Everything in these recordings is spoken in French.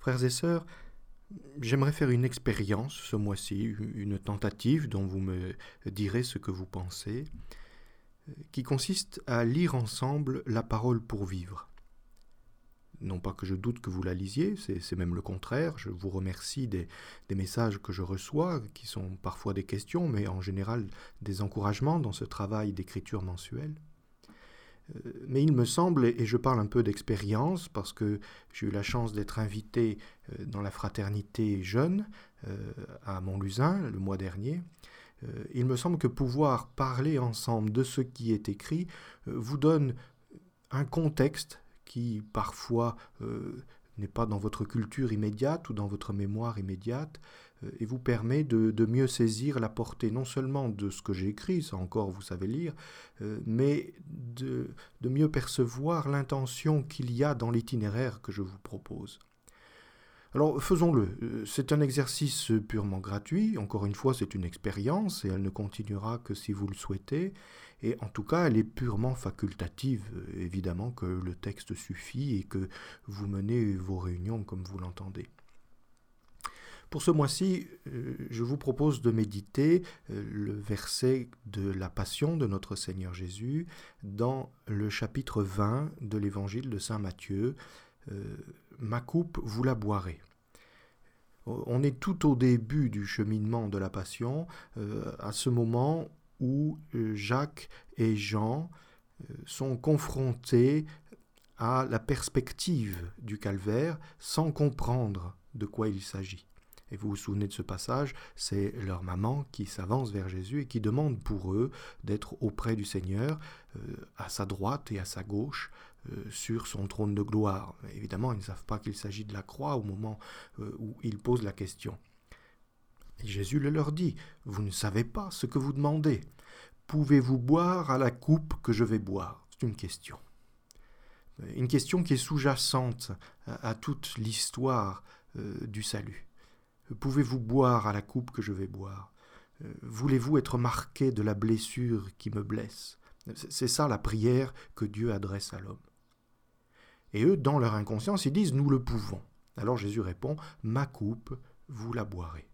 Frères et sœurs, j'aimerais faire une expérience ce mois-ci, une tentative dont vous me direz ce que vous pensez, qui consiste à lire ensemble la parole pour vivre. Non pas que je doute que vous la lisiez, c'est même le contraire. Je vous remercie des, messages que je reçois, qui sont parfois des questions, mais en général des encouragements dans ce travail d'écriture mensuelle. Euh, mais il me semble, et je parle un peu d'expérience, parce que j'ai eu la chance d'être invité euh, dans la fraternité jeune euh, à Montlusin le mois dernier, il me semble que pouvoir parler ensemble de ce qui est écrit vous donne un contexte qui parfois euh, n'est pas dans votre culture immédiate ou dans votre mémoire immédiate, euh, et vous permet de, mieux saisir la portée non seulement de ce que j'ai écrit, ça encore vous savez lire, euh, mais de, de mieux percevoir l'intention qu'il y a dans l'itinéraire que je vous propose. Alors faisons-le. C'est un exercice purement gratuit. Encore une fois, c'est une expérience et elle ne continuera que si vous le souhaitez. Et en tout cas, elle est purement facultative. Évidemment que le texte suffit et que vous menez vos réunions comme vous l'entendez. Pour ce mois-ci, euh, je vous propose de méditer euh, le verset de la Passion de notre Seigneur Jésus dans le chapitre 20 de l'Évangile de Saint Matthieu. Euh, Ma coupe, vous la boirez. On est tout au début du cheminement de la Passion, à ce moment où Jacques et Jean sont confrontés à la perspective du calvaire sans comprendre de quoi il s'agit. Et vous vous souvenez de ce passage, c'est leur maman qui s'avance vers Jésus et qui demande pour eux d'être auprès du Seigneur, euh, à sa droite et à sa gauche, sur son trône de gloire. Évidemment, ils ne savent pas qu'il s'agit de la croix au moment où ils posent la question. Jésus le leur dit, Vous ne savez pas ce que vous demandez. Pouvez-vous boire à la coupe que je vais boire? C'est une question. Une question qui est sous-jacente à, toute l'histoire euh, du salut. Pouvez-vous boire à la coupe que je vais boire? Euh, Voulez-vous être marqué de la blessure qui me blesse? C'est ça la prière que Dieu adresse à l'homme. Et eux, dans leur inconscience, ils disent Nous le pouvons. Alors Jésus répond Ma coupe, vous la boirez.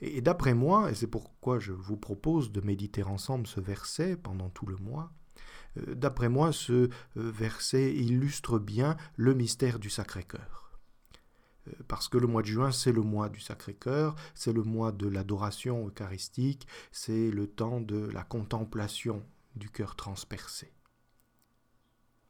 Et, d'après moi, et c'est pourquoi je vous propose de méditer ensemble ce verset pendant tout le mois, euh, d'après moi, ce euh, verset illustre bien le mystère du Sacré-Cœur. Euh, parce que le mois de juin, c'est le mois du Sacré-Cœur, c'est le mois de l'adoration eucharistique, c'est le temps de la contemplation du cœur transpercé.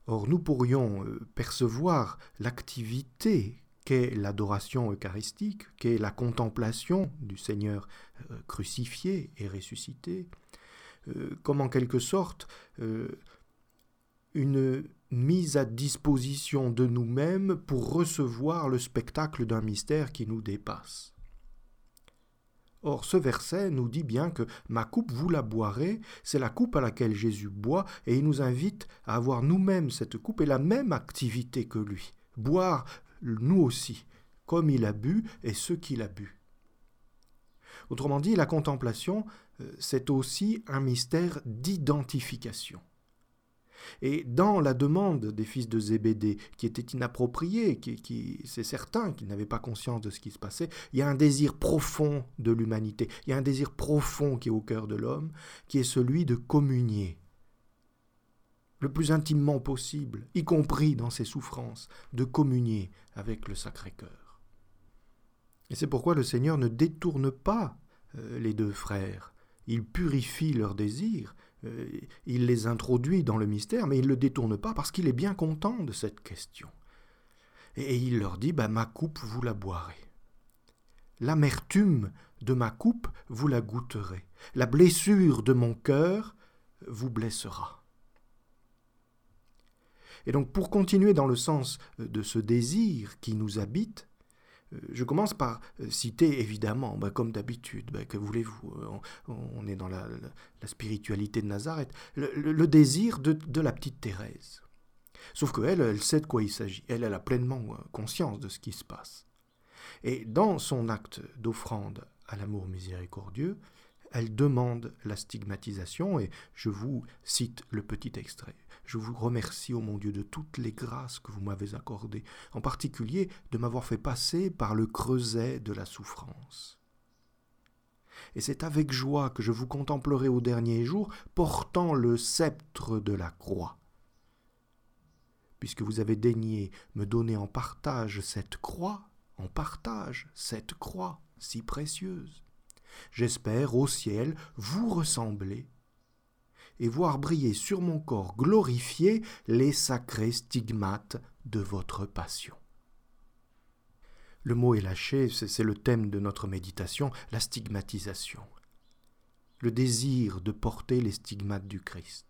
Or, nous pourrions percevoir l'activité qu'est l'adoration eucharistique, qu'est la contemplation du Seigneur euh, crucifié et ressuscité, euh, comme en quelque sorte euh, une mise à disposition de nous-mêmes pour recevoir le spectacle d'un mystère qui nous dépasse. Or, ce verset nous dit bien que ma coupe, vous la boirez, c'est la coupe à laquelle Jésus boit, et il nous invite à avoir nous-mêmes cette coupe et la même activité que lui. Boire nous aussi, comme il a bu et ce qu'il a bu. Autrement dit, la contemplation, euh, c'est aussi un mystère d'identification. Et dans la demande des fils de Zébédée, qui était inappropriée, qui, c'est certain qu'ils n'avaient pas conscience de ce qui se passait, il y a un désir profond de l'humanité, il y a un désir profond qui est au cœur de l'homme, qui est celui de communier le plus intimement possible, y compris dans ses souffrances, de communier avec le Sacré-Cœur. Et c'est pourquoi le Seigneur ne détourne pas euh, les deux frères. Il purifie leurs désirs, euh, il les introduit dans le mystère, mais il ne le détourne pas parce qu'il est bien content de cette question. Et il leur dit, bah, ma coupe, vous la boirez. L'amertume de ma coupe, vous la goûterez. La blessure de mon cœur vous blessera. Et donc pour continuer dans le sens de ce désir qui nous habite, je commence par euh, citer évidemment, bah, comme d'habitude, bah, que voulez-vous, on, est dans la, spiritualité de Nazareth, le, désir de, la petite Thérèse. Sauf qu'elle, elle sait de quoi il s'agit, elle a pleinement conscience de ce qui se passe. Et dans son acte d'offrande à l'amour miséricordieux, elle demande la stigmatisation, et je vous cite le petit extrait. Je vous remercie, ô mon Dieu, de toutes les grâces que vous m'avez accordées, en particulier de m'avoir fait passer par le creuset de la souffrance. Et c'est avec joie que je vous contemplerai au dernier jour, portant le sceptre de la croix. Puisque vous avez daigné me donner en partage cette croix, en partage cette croix si précieuse. J'espère au ciel vous ressembler et voir briller sur mon corps glorifié les sacrés stigmates de votre passion. Le mot est lâché, c'est le thème de notre méditation, la stigmatisation. Le désir de porter les stigmates du Christ.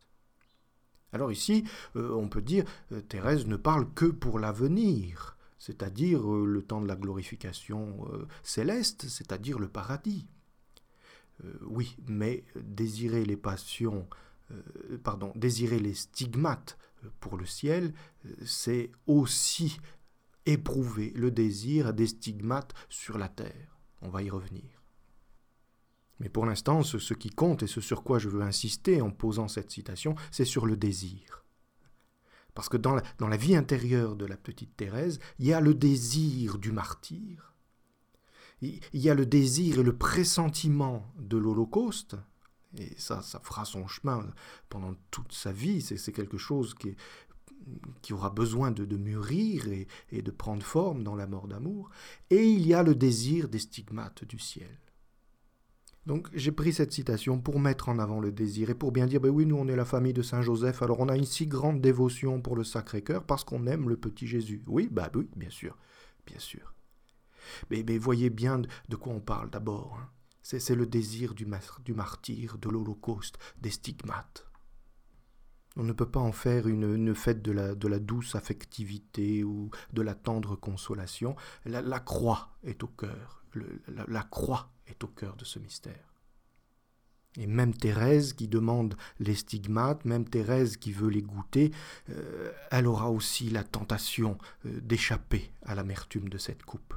Alors ici, euh, on peut dire, euh, Thérèse ne parle que pour l'avenir, c'est-à-dire euh, le temps de la glorification céleste, c'est-à-dire le paradis. Oui, mais désirer les passions euh, pardon, désirer les stigmates pour le ciel, euh, c'est aussi éprouver le désir des stigmates sur la terre. On va y revenir. Mais pour l'instant, ce, qui compte et ce sur quoi je veux insister en posant cette citation, c'est sur le désir. Parce que dans la, dans la, vie intérieure de la petite Thérèse, il y a le désir du martyr, il y a le désir et le pressentiment de l'Holocauste, et ça, ça fera son chemin pendant toute sa vie. C'est quelque chose qui, qui aura besoin de, mûrir et, de prendre forme dans la mort d'amour. Et il y a le désir des stigmates du ciel. Donc j'ai pris cette citation pour mettre en avant le désir et pour bien dire, ben oui, nous on est la famille de Saint Joseph, alors on a une si grande dévotion pour le Sacré-Cœur parce qu'on aime le petit Jésus. Oui, bah oui, bien sûr, bien sûr. Mais, voyez bien de quoi on parle d'abord. Hein. C'est le désir du, martyr, de l'Holocauste, des stigmates. On ne peut pas en faire une, fête de la, de la, douce affectivité ou de la tendre consolation. La, croix est au cœur. la, croix est au cœur de ce mystère. Et même Thérèse qui demande les stigmates, même Thérèse qui veut les goûter, euh, elle aura aussi la tentation euh, d'échapper à l'amertume de cette coupe.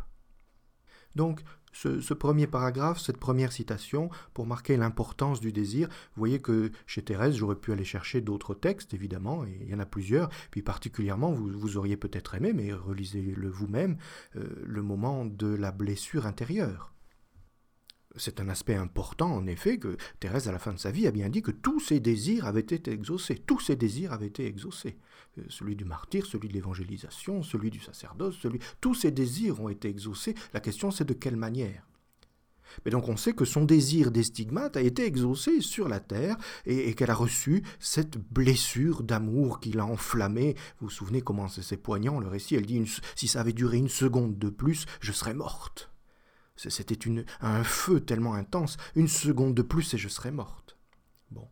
Donc ce, premier paragraphe, cette première citation, pour marquer l'importance du désir. Vous voyez que chez Thérèse, j'aurais pu aller chercher d'autres textes, évidemment, et il y en a plusieurs. Puis particulièrement, vous, auriez peut-être aimé, mais relisez-le vous-même, euh, le moment de la blessure intérieure. C'est un aspect important, en effet, que Thérèse, à la fin de sa vie, a bien dit que tous ses désirs avaient été exaucés. Tous ses désirs avaient été exaucés. Euh, celui du martyr, celui de l'évangélisation, celui du sacerdoce, celui... Tous ses désirs ont été exaucés. La question, c'est de quelle manière? Mais donc on sait que son désir des stigmates a été exaucé sur la terre et, qu'elle a reçu cette blessure d'amour qui l'a enflammée. Vous vous souvenez comment c'est poignant le récit Elle dit si ça avait duré une seconde de plus, je serais morte. C'était un feu tellement intense, une seconde de plus et je serais morte. Bon.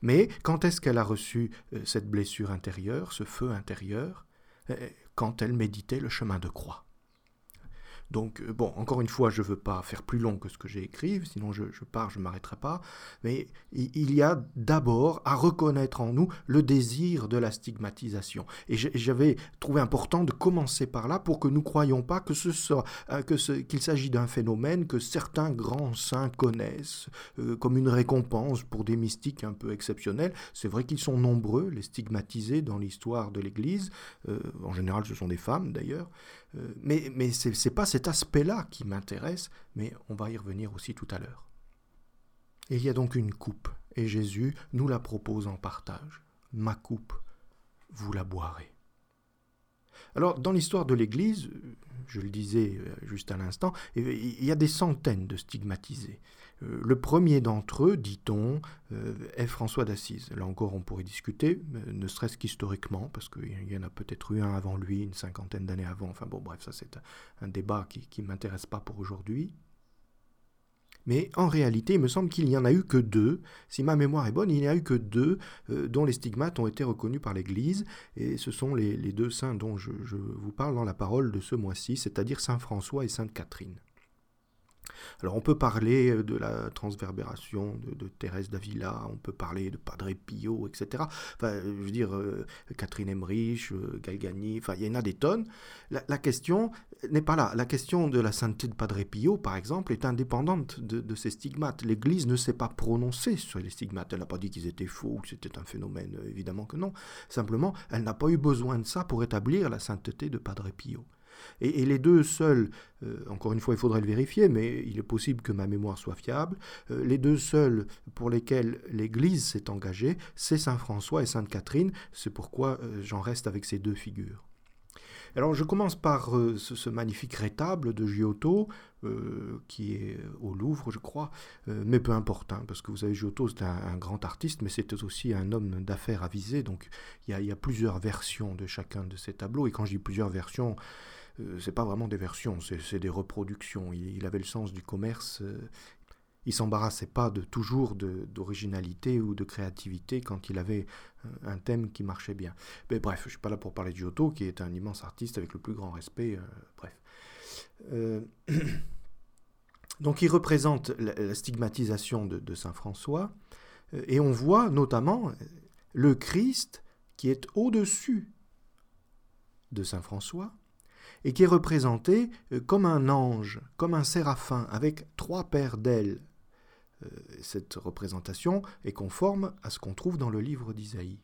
Mais quand est-ce qu'elle a reçu euh, cette blessure intérieure, ce feu intérieur? Euh, Quand elle méditait le chemin de croix. Donc, euh, bon, encore une fois, je ne veux pas faire plus long que ce que j'ai écrit, sinon je, pars, je ne m'arrêterai pas. Mais il y a d'abord à reconnaître en nous le désir de la stigmatisation. Et j'avais trouvé important de commencer par là pour que nous ne croyions pas que ce soit, euh, que qu'il s'agit d'un phénomène que certains grands saints connaissent euh, comme une récompense pour des mystiques un peu exceptionnels. C'est vrai qu'ils sont nombreux, les stigmatisés dans l'histoire de l'Église. en général, ce sont des femmes d'ailleurs. Euh, mais ce n'est pas cet aspect-là qui m'intéresse, mais on va y revenir aussi tout à l'heure. Il y a donc une coupe, et Jésus nous la propose en partage. Ma coupe, vous la boirez. Alors, dans l'histoire de l'Église, je le disais euh, juste à l'instant, il y a des centaines de stigmatisés. Euh, le premier d'entre eux, dit-on, euh, est François d'Assise. Là encore, on pourrait discuter, ne serait-ce qu'historiquement, parce qu'il y en a peut-être eu un avant lui, une cinquantaine d'années avant. Enfin bon, bref, ça c'est un débat qui ne m'intéresse pas pour aujourd'hui. Mais en réalité, il me semble qu'il n'y en a eu que deux. Si ma mémoire est bonne, il n'y a eu que deux euh, dont les stigmates ont été reconnus par l'Église. Et ce sont les, deux saints dont je, vous parle dans la parole de ce mois-ci, c'est-à-dire Saint François et Sainte Catherine. Alors on peut parler euh, de la transverbération de, Thérèse d'Avila, on peut parler de Padre Pio, etc. Enfin, je veux dire, euh, Catherine Emmerich, euh, Galgani, enfin, il y en a des tonnes. La, question n'est pas là. La question de la sainteté de Padre Pio, par exemple, est indépendante de, ces stigmates. L'Église ne s'est pas prononcée sur les stigmates. Elle n'a pas dit qu'ils étaient faux que c'était un phénomène, évidemment que non. Simplement, elle n'a pas eu besoin de ça pour établir la sainteté de Padre Pio. Et, les deux seuls, euh, encore une fois il faudrait le vérifier, mais il est possible que ma mémoire soit fiable, euh, les deux seuls pour lesquels l'Église s'est engagée, c'est Saint François et Sainte Catherine, c'est pourquoi euh, j'en reste avec ces deux figures. Alors je commence par ce, magnifique rétable de Giotto, qui est au Louvre, je crois, mais peu importe, hein, parce que vous savez, Giotto c'est un, grand artiste, mais c'était aussi un homme d'affaires avisé, donc il y, a, plusieurs versions de chacun de ces tableaux, et quand je dis plusieurs versions, euh, c'est pas vraiment des versions, c'est des reproductions. Il, avait le sens du commerce. Euh, il s'embarrassait pas de toujours d'originalité ou de créativité quand il avait euh, un thème qui marchait bien. Mais bref, je suis pas là pour parler de Giotto, qui est un immense artiste avec le plus grand respect. bref. donc il représente la, stigmatisation de Saint François, et on voit notamment le Christ qui est au-dessus de Saint François, et qui est représenté euh, comme un ange, comme un séraphin, avec trois paires d'ailes. Euh, cette représentation est conforme à ce qu'on trouve dans le livre d'Isaïe.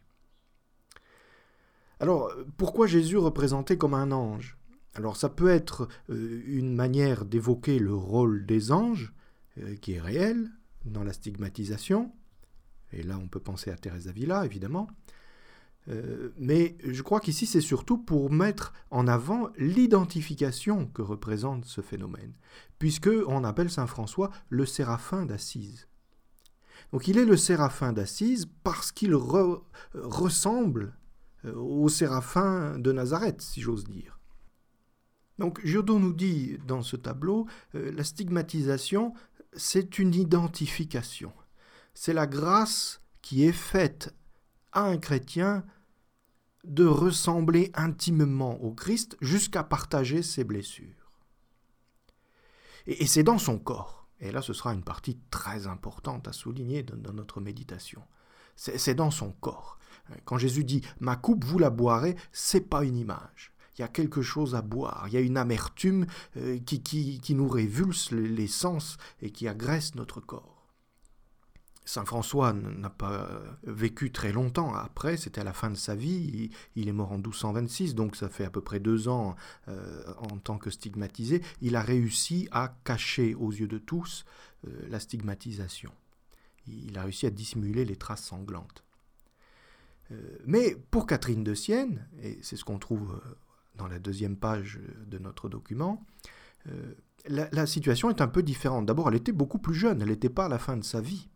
Alors, pourquoi Jésus représenté comme un ange? Alors, ça peut être euh, une manière d'évoquer le rôle des anges, qui est réel dans la stigmatisation, et là on peut penser à Thérèse d'Avila, évidemment, euh, mais je crois qu'ici, c'est surtout pour mettre en avant l'identification que représente ce phénomène, puisque on appelle Saint François le séraphin d'Assise. Donc il est le séraphin d'Assise parce qu'il ressemble euh, au séraphin de Nazareth, si j'ose dire. Donc Giordano nous dit dans ce tableau, euh, la stigmatisation, c'est une identification. C'est la grâce qui est faite à un chrétien de ressembler intimement au Christ jusqu'à partager ses blessures. Et, c'est dans son corps. Et là, ce sera une partie très importante à souligner dans, notre méditation. C'est dans son corps. Quand Jésus dit Ma coupe, vous la boirez, c'est pas une image. Il y a quelque chose à boire. Il y a une amertume euh, qui, qui, nous révulse les sens et qui agresse notre corps. Saint François n'a pas vécu très longtemps après, c'était à la fin de sa vie, il, est mort en 1226, donc ça fait à peu près deux ans euh, en tant que stigmatisé. Il a réussi à cacher aux yeux de tous euh, la stigmatisation. Il a réussi à dissimuler les traces sanglantes. Euh, mais pour Catherine de Sienne, et c'est ce qu'on trouve dans la deuxième page de notre document, la situation est un peu différente. D'abord, elle était beaucoup plus jeune, elle n'était pas à la fin de sa vie.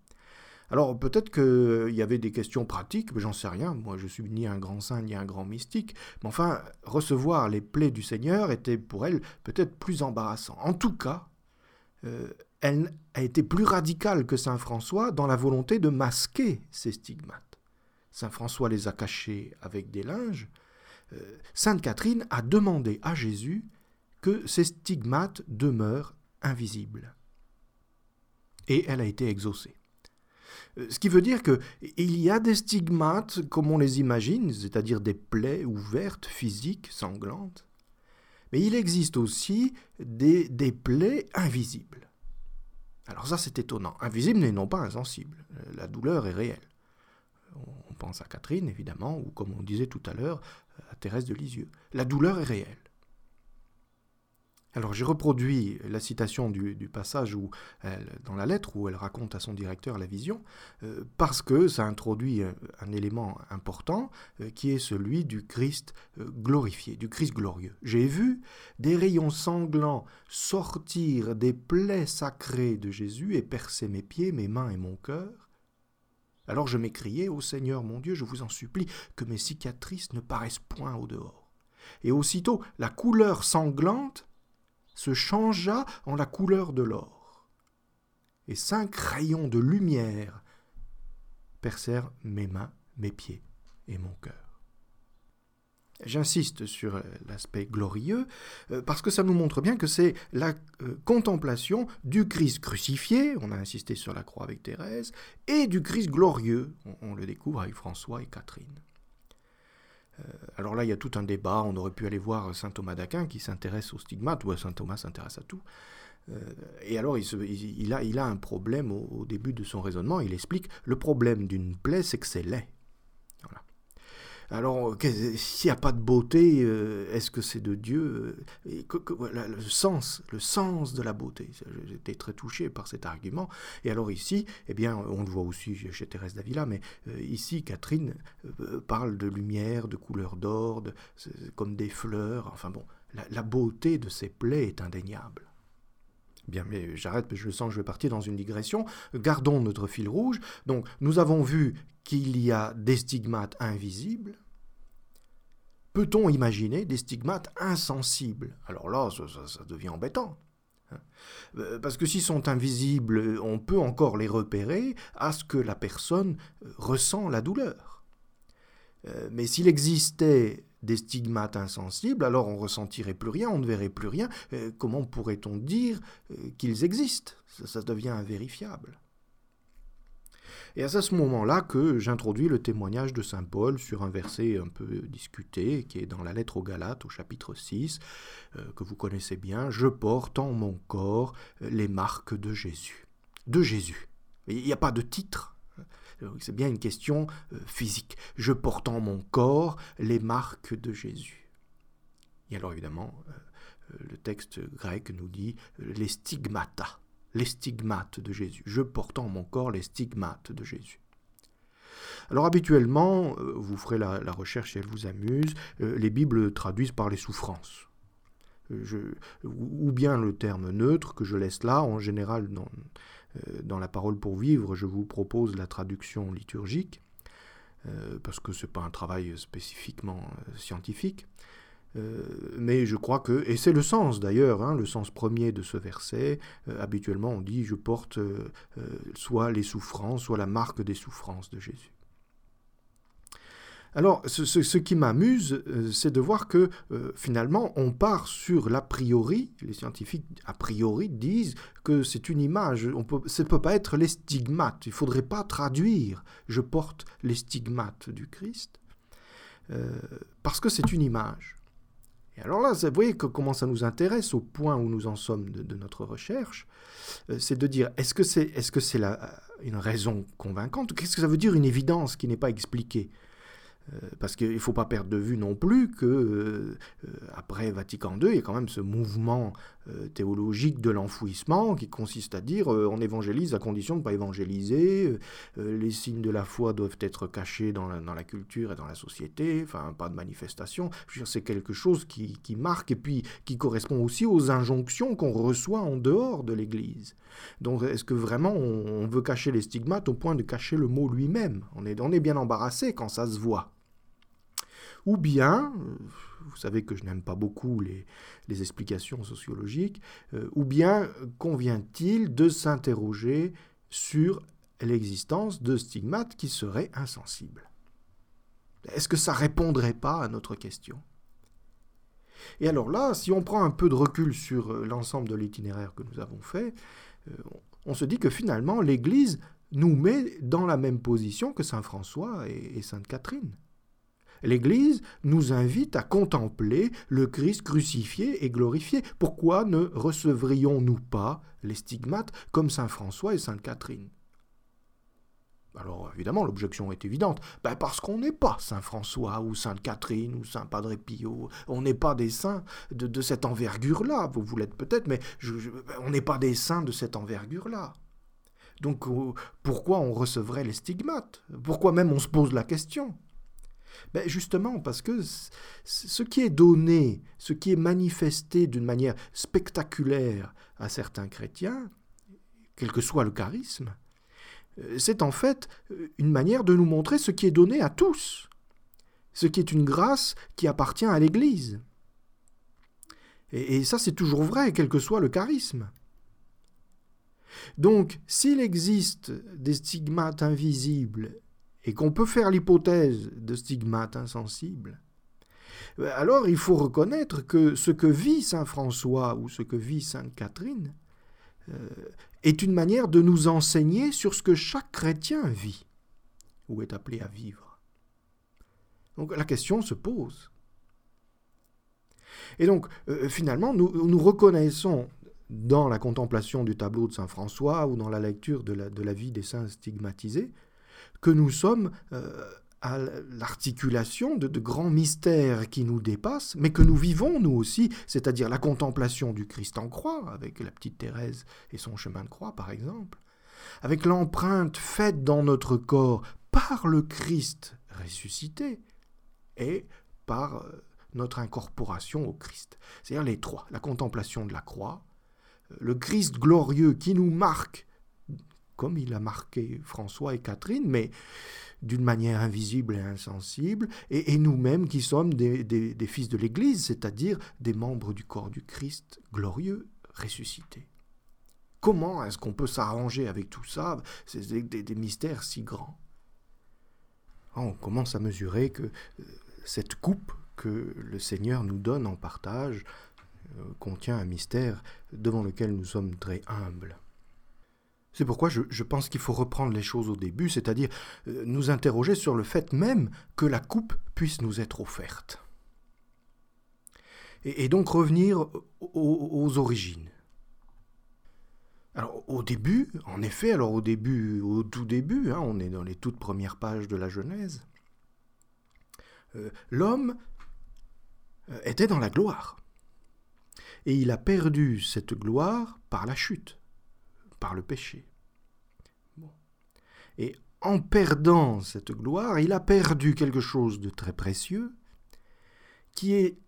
Alors peut-être qu'il y avait des questions pratiques, mais j'en sais rien. Moi, je suis ni un grand saint ni un grand mystique. Mais enfin, recevoir les plaies du Seigneur était pour elle peut-être plus embarrassant. En tout cas, euh, elle a été plus radicale que saint François dans la volonté de masquer ces stigmates. Saint François les a cachés avec des linges. Euh, Sainte Catherine a demandé à Jésus que ces stigmates demeurent invisibles. Et elle a été exaucée. Ce qui veut dire qu'il y a des stigmates comme on les imagine, c'est-à-dire des plaies ouvertes, physiques, sanglantes. Mais il existe aussi des, des plaies invisibles. Alors ça c'est étonnant. Invisible et non pas insensible. Euh, la douleur est réelle. On pense à Catherine évidemment, ou comme on disait tout à l'heure, à Thérèse de Lisieux. La douleur est réelle. Alors j'ai reproduit la citation du, passage où dans la lettre où elle raconte à son directeur la vision, euh, parce que ça introduit un, élément important euh, qui est celui du Christ euh, glorifié, du Christ glorieux. J'ai vu des rayons sanglants sortir des plaies sacrées de Jésus et percer mes pieds, mes mains et mon cœur. Alors je m'écriai, Ô Seigneur mon Dieu, je vous en supplie, que mes cicatrices ne paraissent point au dehors. Et aussitôt la couleur sanglante se changea en la couleur de l'or. Et cinq rayons de lumière percèrent mes mains, mes pieds et mon cœur. J'insiste sur l'aspect glorieux, parce que ça nous montre bien que c'est la contemplation du Christ crucifié, on a insisté sur la croix avec Thérèse, et du Christ glorieux, on, le découvre avec François et Catherine. Alors là, il y a tout un débat, on aurait pu aller voir Saint Thomas d'Aquin qui s'intéresse au stigmate, ou Saint Thomas s'intéresse à tout. Euh, et alors, il, a, il, a, un problème au, début de son raisonnement. Il explique le problème d'une plaie, c'est que c'est laid. Voilà. Alors, s'il n'y a pas de beauté, euh, est-ce que c'est de Dieu euh, Le sens, le sens de la beauté. J'étais très touché par cet argument. Et alors ici, eh bien, on le voit aussi chez Thérèse d'Avila, mais ici, Catherine parle de lumière, de couleur d'or, comme des fleurs. Enfin bon, la beauté de ces plaies est indéniable. Bien, mais j'arrête, je sens que je vais partir dans une digression. Gardons notre fil rouge. Donc, nous avons vu qu'il y a des stigmates invisibles. Peut-on imaginer des stigmates insensibles? Alors là, ça, devient embêtant. Hein. Euh, parce que s'ils sont invisibles, on peut encore les repérer à ce que la personne ressent la douleur. Euh, mais s'il existait des stigmates insensibles, alors on ressentirait plus rien, on ne verrait plus rien. Euh, comment pourrait-on dire euh, qu'ils existent? Ça, devient invérifiable. Et c'est à ce moment-là que j'introduis le témoignage de Saint Paul sur un verset un peu discuté, qui est dans la lettre aux Galates au chapitre 6, euh, que vous connaissez bien, Je porte en mon corps les marques de Jésus. De Jésus. Il n'y a pas de titre, c'est bien une question euh, physique. Je porte en mon corps les marques de Jésus. Et alors évidemment, euh, euh, le texte grec nous dit les stigmata, les stigmates de Jésus. Je porte en mon corps les stigmates de Jésus. Alors habituellement, vous ferez la, recherche si elle vous amuse, les Bibles traduisent par les souffrances. ou bien le terme neutre que je laisse là, en général dans, euh, la parole pour vivre, je vous propose la traduction liturgique, euh, parce que ce n'est pas un travail spécifiquement euh, mais je crois que, et c'est le sens d'ailleurs, hein, le sens premier de ce verset, habituellement on dit je porte soit les souffrances, soit la marque des souffrances de Jésus. Alors, ce, qui m'amuse, euh, c'est de voir que euh, finalement, on part sur l'a priori. Les scientifiques, a priori, disent que c'est une image. On peut, ça ne peut pas être les stigmates. Il ne faudrait pas traduire. Je porte les stigmates du Christ. Euh, parce que c'est une image. Et alors là, vous voyez comment ça nous intéresse au point où nous en sommes de, notre recherche, c'est de dire est-ce que c'est est c'est une raison convaincante Qu'est-ce que ça veut dire une évidence qui n'est pas expliquée? Euh, parce qu'il ne faut pas perdre de vue non plus que euh, euh, après Vatican II, il y a quand même ce mouvement théologique de l'enfouissement qui consiste à dire on évangélise à condition de ne pas évangéliser, les signes de la foi doivent être cachés dans la, culture et dans la société, enfin pas de manifestation. C'est quelque chose qui, marque et puis qui correspond aussi aux injonctions qu'on reçoit en dehors de l'Église. Donc est-ce que vraiment on, veut cacher les stigmates au point de cacher le mot lui-même? On est, on est bien embarrassé quand ça se voit. Ou bien, euh, vous savez que je n'aime pas beaucoup les, explications sociologiques, euh, ou bien convient-il de s'interroger sur l'existence de stigmates qui seraient insensibles? Est-ce que ça répondrait pas à notre question? Et alors là, si on prend un peu de recul sur euh, l'ensemble de l'itinéraire que nous avons fait, on se dit que finalement l'Église nous met dans la même position que Saint François et Sainte Catherine. L'Église nous invite à contempler le Christ crucifié et glorifié. Pourquoi ne recevrions-nous pas les stigmates comme Saint François et Sainte Catherine? Alors évidemment, l'objection est évidente. Ben parce qu'on n'est pas Saint François ou Sainte Catherine ou Saint Padre Pio. On n'est pas des saints de, cette envergure-là. Vous, l'êtes peut-être, mais on n'est pas des saints de cette envergure-là. Donc euh, pourquoi on recevrait les stigmates? Pourquoi même on se pose la question? Ben Justement parce que ce qui est donné, ce qui est manifesté d'une manière spectaculaire à certains chrétiens, quel que soit le charisme, euh, c'est en fait euh, une manière de nous montrer ce qui est donné à tous, ce qui est une grâce qui appartient à l'Église. Et, et ça, c'est toujours vrai, quel que soit le charisme. Donc, s'il existe des stigmates invisibles et qu'on peut faire l'hypothèse de stigmates insensibles, alors il faut reconnaître que ce que vit Saint François ou ce que vit Sainte Catherine euh, est une manière de nous enseigner sur ce que chaque chrétien vit ou est appelé à vivre. Donc la question se pose. Et donc euh, finalement, nous, reconnaissons dans la contemplation du tableau de Saint François ou dans la lecture de la vie des saints stigmatisés que nous sommes euh, à l'articulation de, de, grands mystères qui nous dépassent, mais que nous vivons nous aussi, c'est-à-dire la contemplation du Christ en croix, avec la petite Thérèse et son chemin de croix par exemple, avec l'empreinte faite dans notre corps par le Christ ressuscité et par euh, notre incorporation au Christ. C'est-à-dire les trois, la contemplation de la croix, euh, le Christ glorieux qui nous marque, comme il a marqué François et Catherine, mais d'une manière invisible et insensible, et, nous-mêmes qui sommes des, fils de l'Église, c'est-à-dire des membres du corps du Christ glorieux ressuscité. Comment est-ce qu'on peut s'arranger avec tout ça des, mystères si grands? On commence à mesurer que euh, cette coupe que le Seigneur nous donne en partage euh, contient un mystère devant lequel nous sommes très humbles. C'est pourquoi je, pense qu'il faut reprendre les choses au début, c'est-à-dire euh, nous interroger sur le fait même que la coupe puisse nous être offerte. Et, donc revenir aux, origines. Alors au début, en effet, alors au début, au tout début, hein, on est dans les toutes premières pages de la Genèse, euh, l'homme euh, était dans la gloire. Et il a perdu cette gloire par la chute par le péché. Et en perdant cette gloire, il a perdu quelque chose de très précieux, qui est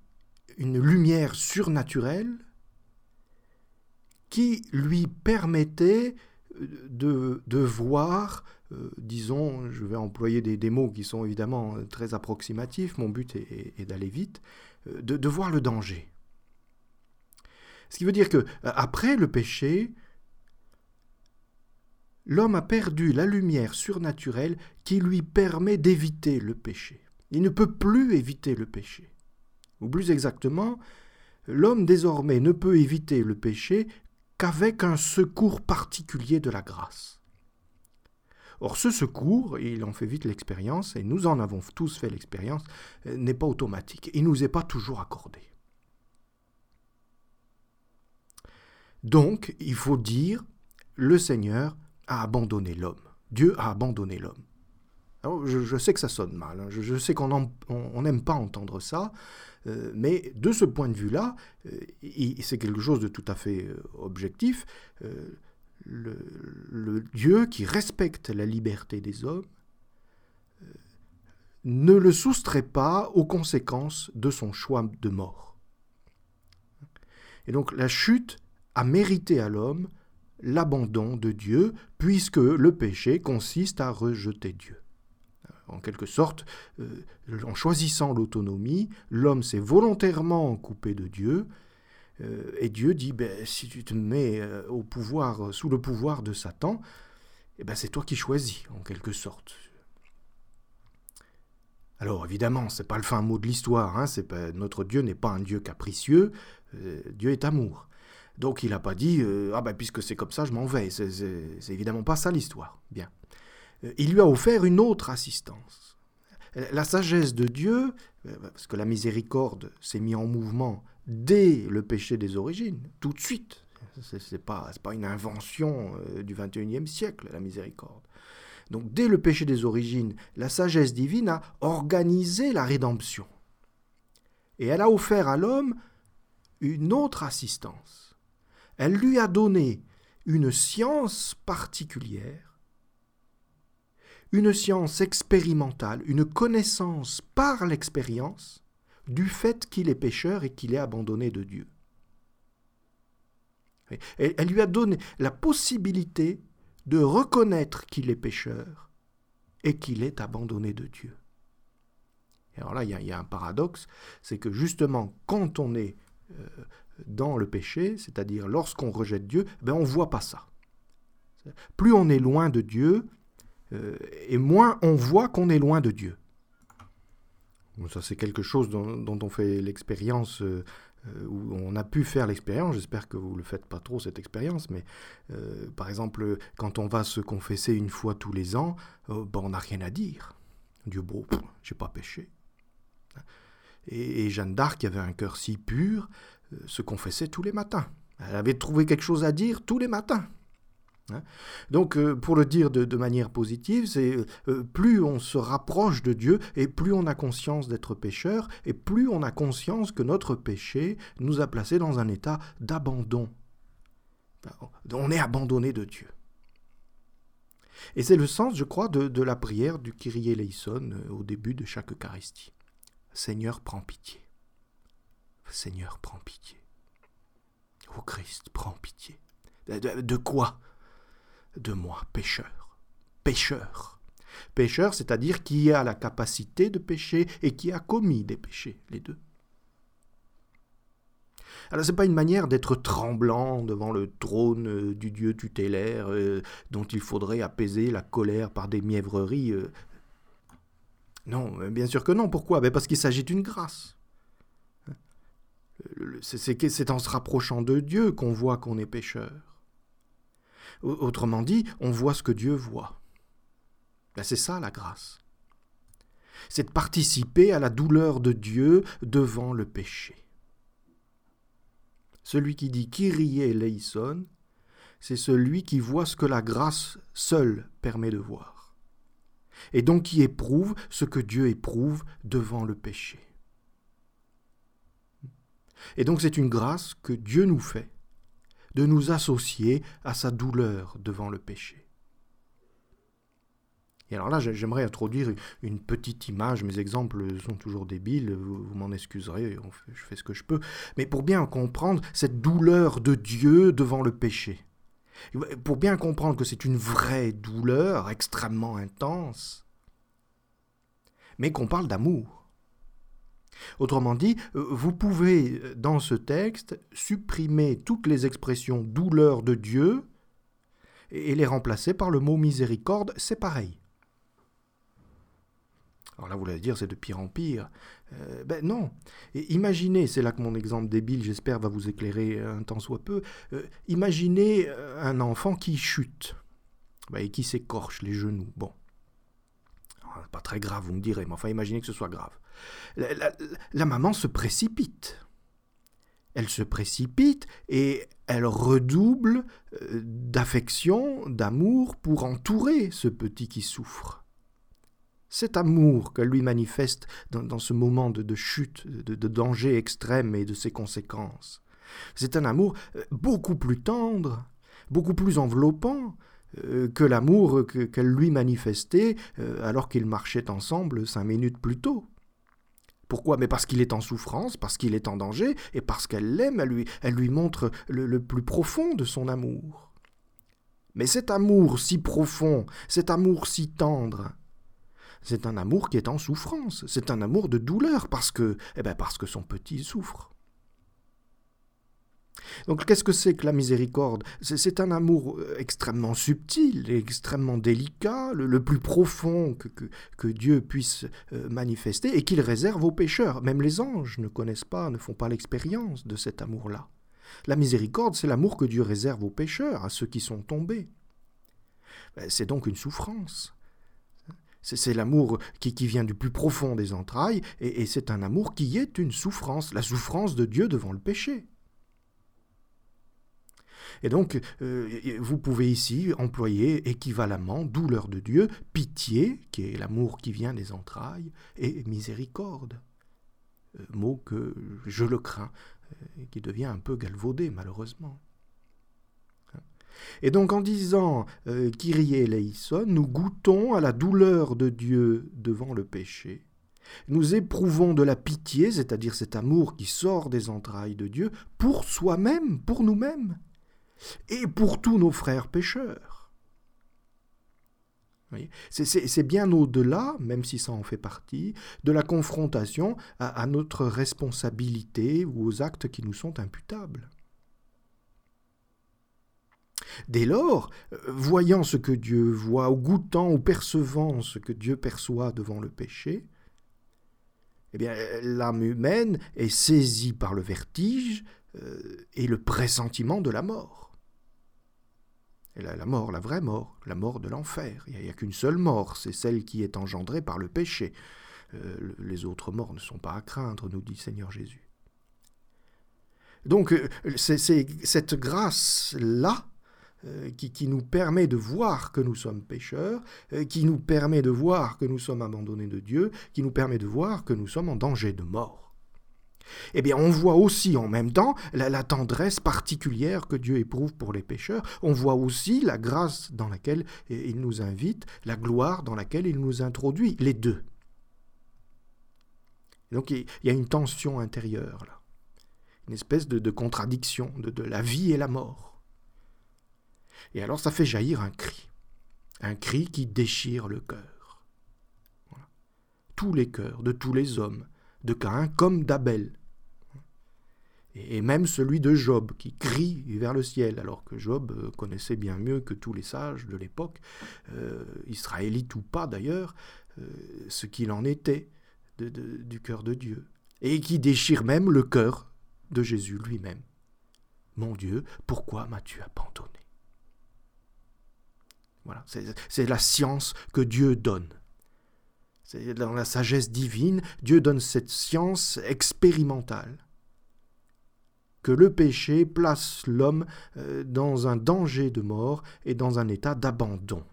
une lumière surnaturelle qui lui permettait euh, de, voir, euh, disons, je vais employer des, mots qui sont évidemment très approximatifs, mon but est, d'aller vite, euh, de, de, voir le danger. Ce qui veut dire que après le péché, l'homme a perdu la lumière surnaturelle qui lui permet d'éviter le péché. Il ne peut plus éviter le péché. Ou plus exactement, l'homme désormais ne peut éviter le péché qu'avec un secours particulier de la grâce. Or ce secours, il en fait vite l'expérience, et nous en avons tous fait l'expérience, n'est pas automatique, il ne nous est pas toujours accordé. Donc, il faut dire, le Seigneur a abandonné l'homme. Dieu a abandonné l'homme. Je, sais que ça sonne mal, hein. je, sais qu'on n'aime pas entendre ça, euh, mais de ce point de vue-là, euh, c'est quelque chose de tout à fait euh, objectif. Le, Dieu qui respecte la liberté des hommes ne le soustrait pas aux conséquences de son choix de mort. Et donc la chute a mérité à l'homme l'abandon de Dieu, puisque le péché consiste à rejeter Dieu. En quelque sorte, euh, en choisissant l'autonomie, l'homme s'est volontairement coupé de Dieu, euh, et Dieu dit, ben, si tu te mets euh, au pouvoir, sous le pouvoir de Satan, eh ben, c'est toi qui choisis, en quelque sorte. Alors évidemment, c'est pas le fin mot de l'histoire. Hein, notre Dieu n'est pas un Dieu capricieux. Dieu est amour. Donc il n'a pas dit euh, Ah ben puisque c'est comme ça, je m'en vais. C'est évidemment pas ça l'histoire. Bien. Euh, il lui a offert une autre assistance. La sagesse de Dieu, euh, parce que la miséricorde s'est mise en mouvement dès le péché des origines, tout de suite. Ce n'est pas, pas une invention du 21e siècle, la miséricorde. Donc dès le péché des origines, la sagesse divine a organisé la rédemption. Et elle a offert à l'homme une autre assistance elle lui a donné une science particulière, une science expérimentale, une connaissance par l'expérience du fait qu'il est pécheur et qu'il est abandonné de Dieu. Elle lui a donné la possibilité de reconnaître qu'il est pécheur et qu'il est abandonné de Dieu. Et alors là, il y, a un paradoxe, c'est que justement, quand on est euh, dans le péché, c'est-à-dire lorsqu'on rejette Dieu, ben on ne voit pas ça. Plus on est loin de Dieu, euh, et moins on voit qu'on est loin de Dieu. Ça, c'est quelque chose dont, on fait l'expérience, euh, euh, où on a pu faire l'expérience. J'espère que vous ne le faites pas trop, cette expérience. Mais euh, par exemple, quand on va se confesser une fois tous les ans, ben, on n'a rien à dire. Dieu, bon, j'ai pas péché. Et, Jeanne d'Arc, avait un cœur si pur, se confessait tous les matins. Elle avait trouvé quelque chose à dire tous les matins. Hein. Donc, euh, pour le dire de, manière positive, c'est euh, plus on se rapproche de Dieu et plus on a conscience d'être pécheur et plus on a conscience que notre péché nous a placés dans un état d'abandon. On est abandonné de Dieu. Et c'est le sens, je crois, de, la prière du Kyrie eleison euh, au début de chaque Eucharistie. Seigneur, prends pitié. Seigneur, prends pitié. Ô Christ, prends pitié. de quoi? De moi, pécheur. Pécheur. Pécheur, c'est-à-dire qui a la capacité de pécher et qui a commis des péchés, les deux. Alors, ce n'est pas une manière d'être tremblant devant le trône euh, du Dieu tutélaire euh, dont il faudrait apaiser la colère par des mièvreries. Euh. Non, bien sûr que non. Pourquoi? Ben Parce qu'il s'agit d'une grâce. C'est en se rapprochant de Dieu qu'on voit qu'on est pécheur. Autrement dit, on voit ce que Dieu voit. Ben, c'est ça la grâce. C'est de participer à la douleur de Dieu devant le péché. Celui qui dit Kyrie eleison, c'est celui qui voit ce que la grâce seule permet de voir. Et donc qui éprouve ce que Dieu éprouve devant le péché. Et donc c'est une grâce que Dieu nous fait de nous associer à sa douleur devant le péché. Et alors là, j'aimerais introduire une petite image. Mes exemples sont toujours débiles, vous, m'en excuserez, je fais ce que je peux. Mais pour bien comprendre cette douleur de Dieu devant le péché, pour bien comprendre que c'est une vraie douleur extrêmement intense, mais qu'on parle d'amour. Autrement dit, euh, vous pouvez, euh, dans ce texte, supprimer toutes les expressions douleur de Dieu et les remplacer par le mot miséricorde, c'est pareil. Alors là, vous allez dire, c'est de pire en pire. Euh, ben non. imaginez, c'est là que mon exemple débile, j'espère, va vous éclairer un temps soit peu. imaginez un enfant qui chute ben, et qui s'écorche les genoux. Bon. Ah, pas très grave, vous me direz, mais enfin, imaginez que ce soit grave. La, maman se précipite. Elle se précipite et elle redouble euh, d'affection, d'amour pour entourer ce petit qui souffre. Cet amour qu'elle lui manifeste dans, ce moment de, chute, de, danger extrême et de ses conséquences, c'est un amour euh, beaucoup plus tendre, beaucoup plus enveloppant que l'amour qu'elle lui manifestait alors qu'ils marchaient ensemble cinq minutes plus tôt. Pourquoi? Mais parce qu'il est en souffrance, parce qu'il est en danger, et parce qu'elle l'aime, elle lui, elle lui montre le, plus profond de son amour. Mais cet amour si profond, cet amour si tendre, c'est un amour qui est en souffrance, c'est un amour de douleur, parce que, eh ben parce que son petit souffre. Donc qu'est-ce que c'est que la miséricorde? C'est un amour euh, extrêmement subtil, extrêmement délicat, le, plus profond que, que, Dieu puisse euh, manifester et qu'il réserve aux pécheurs. Même les anges ne connaissent pas, ne font pas l'expérience de cet amour-là. La miséricorde, c'est l'amour que Dieu réserve aux pécheurs, à ceux qui sont tombés. Ben, c'est donc une souffrance. C'est l'amour qui, vient du plus profond des entrailles, et c'est un amour qui est une souffrance, la souffrance de Dieu devant le péché. Et donc, euh, vous pouvez ici employer équivalemment douleur de Dieu, pitié, qui est l'amour qui vient des entrailles, et miséricorde, euh, mot que je le crains, euh, qui devient un peu galvaudé malheureusement. Et donc en disant Kyrie eleison, nous goûtons à la douleur de Dieu devant le péché. Nous éprouvons de la pitié, c'est-à-dire cet amour qui sort des entrailles de Dieu, pour soi-même, pour nous-mêmes et pour tous nos frères pécheurs. C'est bien au-delà, même si ça en fait partie, de la confrontation à, notre responsabilité ou aux actes qui nous sont imputables. Dès lors, voyant ce que Dieu voit, ou goûtant ou percevant ce que Dieu perçoit devant le péché, eh bien, l'âme humaine est saisie par le vertige euh, et le pressentiment de la mort. La, mort, la vraie mort, la mort de l'enfer. Il n'y a, qu'une seule mort, c'est celle qui est engendrée par le péché. Euh, les autres morts ne sont pas à craindre, nous dit Seigneur Jésus. Donc, euh, c'est cette grâce-là euh, qui, nous permet de voir que nous sommes pécheurs, euh, qui nous permet de voir que nous sommes abandonnés de Dieu, qui nous permet de voir que nous sommes en danger de mort. Eh bien, on voit aussi en même temps la, tendresse particulière que Dieu éprouve pour les pécheurs. On voit aussi la grâce dans laquelle il nous invite, la gloire dans laquelle il nous introduit, les deux. Donc il y a une tension intérieure là, une espèce de, contradiction de la vie et la mort. Et alors ça fait jaillir un cri, un cri qui déchire le cœur. Tous les cœurs de tous les hommes, de Caïn comme d'Abel, et même celui de Job, qui crie vers le ciel, alors que Job euh, connaissait bien mieux que tous les sages de l'époque, euh, israélite ou pas d'ailleurs, euh, ce qu'il en était du cœur de Dieu, et qui déchire même le cœur de Jésus lui-même. Mon Dieu, pourquoi m'as-tu abandonné? Voilà, c'est la science que Dieu donne. Dans la sagesse divine, Dieu donne cette science expérimentale que le péché place l'homme euh, dans un danger de mort et dans un état d'abandon.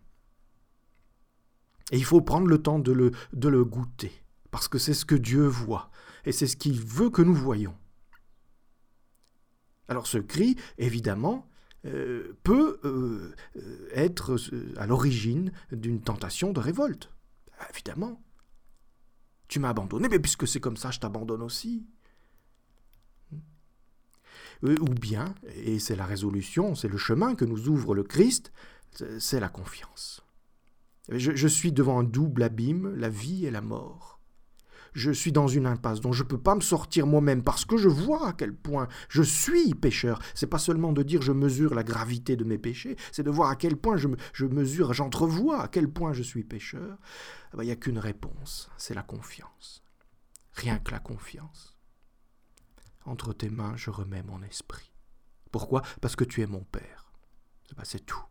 Et il faut prendre le temps de le, de le goûter, parce que c'est ce que Dieu voit, et c'est ce qu'il veut que nous voyons. Alors ce cri, évidemment, euh, peut euh, être à l'origine d'une tentation de révolte. Évidemment. Tu m'as abandonné, mais puisque c'est comme ça, je t'abandonne aussi. Euh, ou bien, et c'est la résolution, c'est le chemin que nous ouvre le Christ, c'est la confiance. je suis devant un double abîme, la vie et la mort je suis dans une impasse dont je ne peux pas me sortir moi-même parce que je vois à quel point je suis pécheur. C'est pas seulement de dire je mesure la gravité de mes péchés, c'est de voir à quel point je, mesure, j'entrevois à quel point je suis pécheur. Ah ben, il n'y a qu'une réponse, c'est la confiance. Rien que la confiance. Entre tes mains, je remets mon esprit. Pourquoi? Parce que tu es mon Père. C'est tout.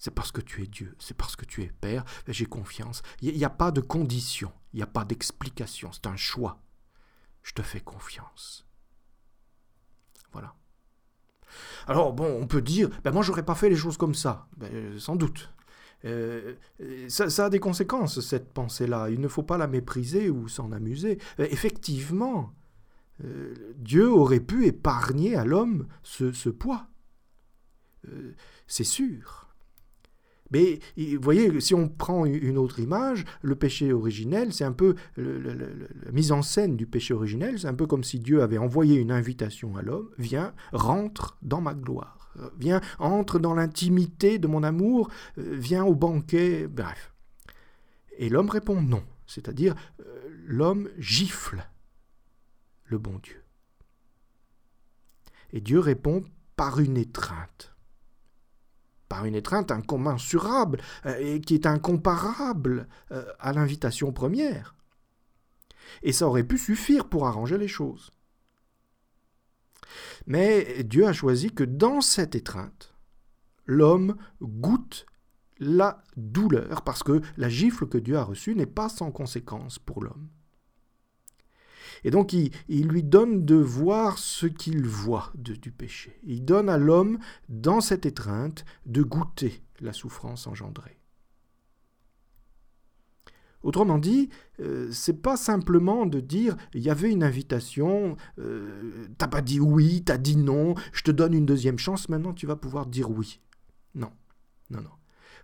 C'est parce que tu es Dieu, c'est parce que tu es Père, j'ai confiance. Il n'y a pas de condition, il n'y a pas d'explication, c'est un choix. Je te fais confiance. Voilà. Alors bon, on peut dire, ben moi j'aurais pas fait les choses comme ça, ben, sans doute. Euh, ça, a des conséquences, cette pensée-là. Il ne faut pas la mépriser ou s'en amuser. Euh, effectivement, euh, Dieu aurait pu épargner à l'homme ce poids. c'est sûr. Mais vous voyez, si on prend une autre image, le péché originel, c'est un peu la mise en scène du péché originel, c'est un peu comme si Dieu avait envoyé une invitation à l'homme, viens, rentre dans ma gloire, viens, entre dans l'intimité de mon amour, euh, viens au banquet, bref. Et l'homme répond non, c'est-à-dire euh, l'homme gifle le bon Dieu. Et Dieu répond par une étreinte par une étreinte incommensurable euh, et qui est incomparable euh, à l'invitation première. Et ça aurait pu suffire pour arranger les choses. Mais Dieu a choisi que dans cette étreinte, l'homme goûte la douleur, parce que la gifle que Dieu a reçue n'est pas sans conséquence pour l'homme. Et donc il, lui donne de voir ce qu'il voit du péché. Il donne à l'homme, dans cette étreinte, de goûter la souffrance engendrée. Autrement dit, euh, c'est pas simplement de dire il y avait une invitation, euh, t'as pas dit oui, t'as dit non, je te donne une deuxième chance, maintenant tu vas pouvoir dire oui. Non, non, non.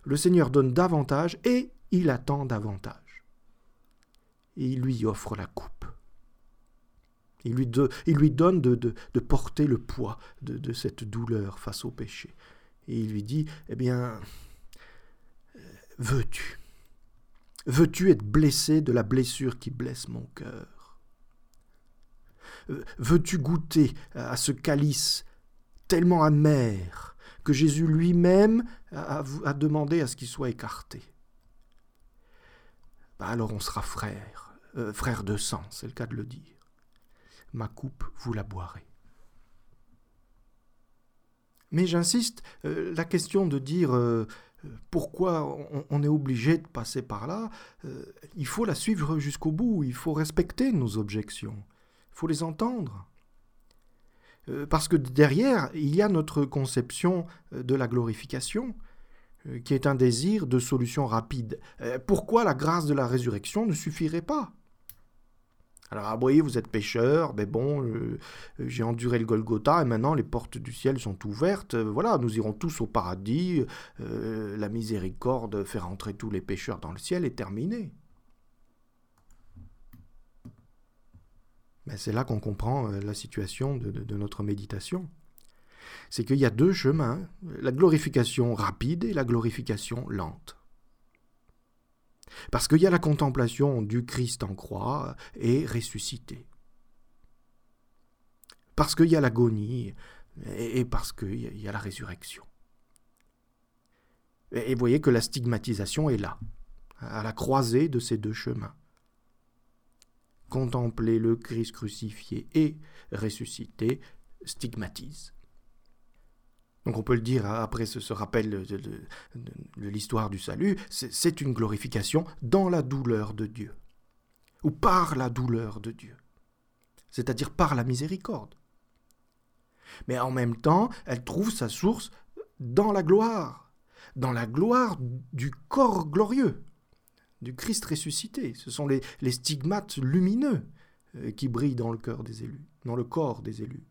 Le Seigneur donne davantage et il attend davantage. Et il lui offre la coupe. Il lui, donne de, porter le poids de, cette douleur face au péché. Et il lui dit, eh bien, veux-tu Veux-tu être blessé de la blessure qui blesse mon cœur? Veux-tu goûter à ce calice tellement amer que Jésus lui-même a, demandé à ce qu'il soit écarté? Bah Alors on sera frères euh, frère de sang, c'est le cas de le dire. Ma coupe, vous la boirez. Mais j'insiste, euh, la question de dire euh, pourquoi on, est obligé de passer par là, il faut la suivre jusqu'au bout, il faut respecter nos objections, il faut les entendre. parce que derrière, il y a notre conception de la glorification, euh, qui est un désir de solution rapide. Euh, pourquoi la grâce de la résurrection ne suffirait pas? Alors, ah, vous voyez, vous êtes pécheur, mais bon, euh, j'ai enduré le Golgotha et maintenant les portes du ciel sont ouvertes. voilà, nous irons tous au paradis. la miséricorde, faire entrer tous les pécheurs dans le ciel est terminée. Mais c'est là qu'on comprend la situation de notre méditation c'est qu'il y a deux chemins, la glorification rapide et la glorification lente. Parce qu'il y a la contemplation du Christ en croix et ressuscité. Parce qu'il y a l'agonie et parce qu'il y a la résurrection. Et vous voyez que la stigmatisation est là, à la croisée de ces deux chemins. Contempler le Christ crucifié et ressuscité stigmatise. Donc on peut le dire hein, après ce, rappel de, l'histoire du salut, c'est une glorification dans la douleur de Dieu, ou par la douleur de Dieu, c'est-à-dire par la miséricorde. Mais en même temps, elle trouve sa source dans la gloire, dans la gloire du corps glorieux, du Christ ressuscité. Ce sont les, les stigmates lumineux euh, qui brillent dans le cœur des élus, dans le corps des élus.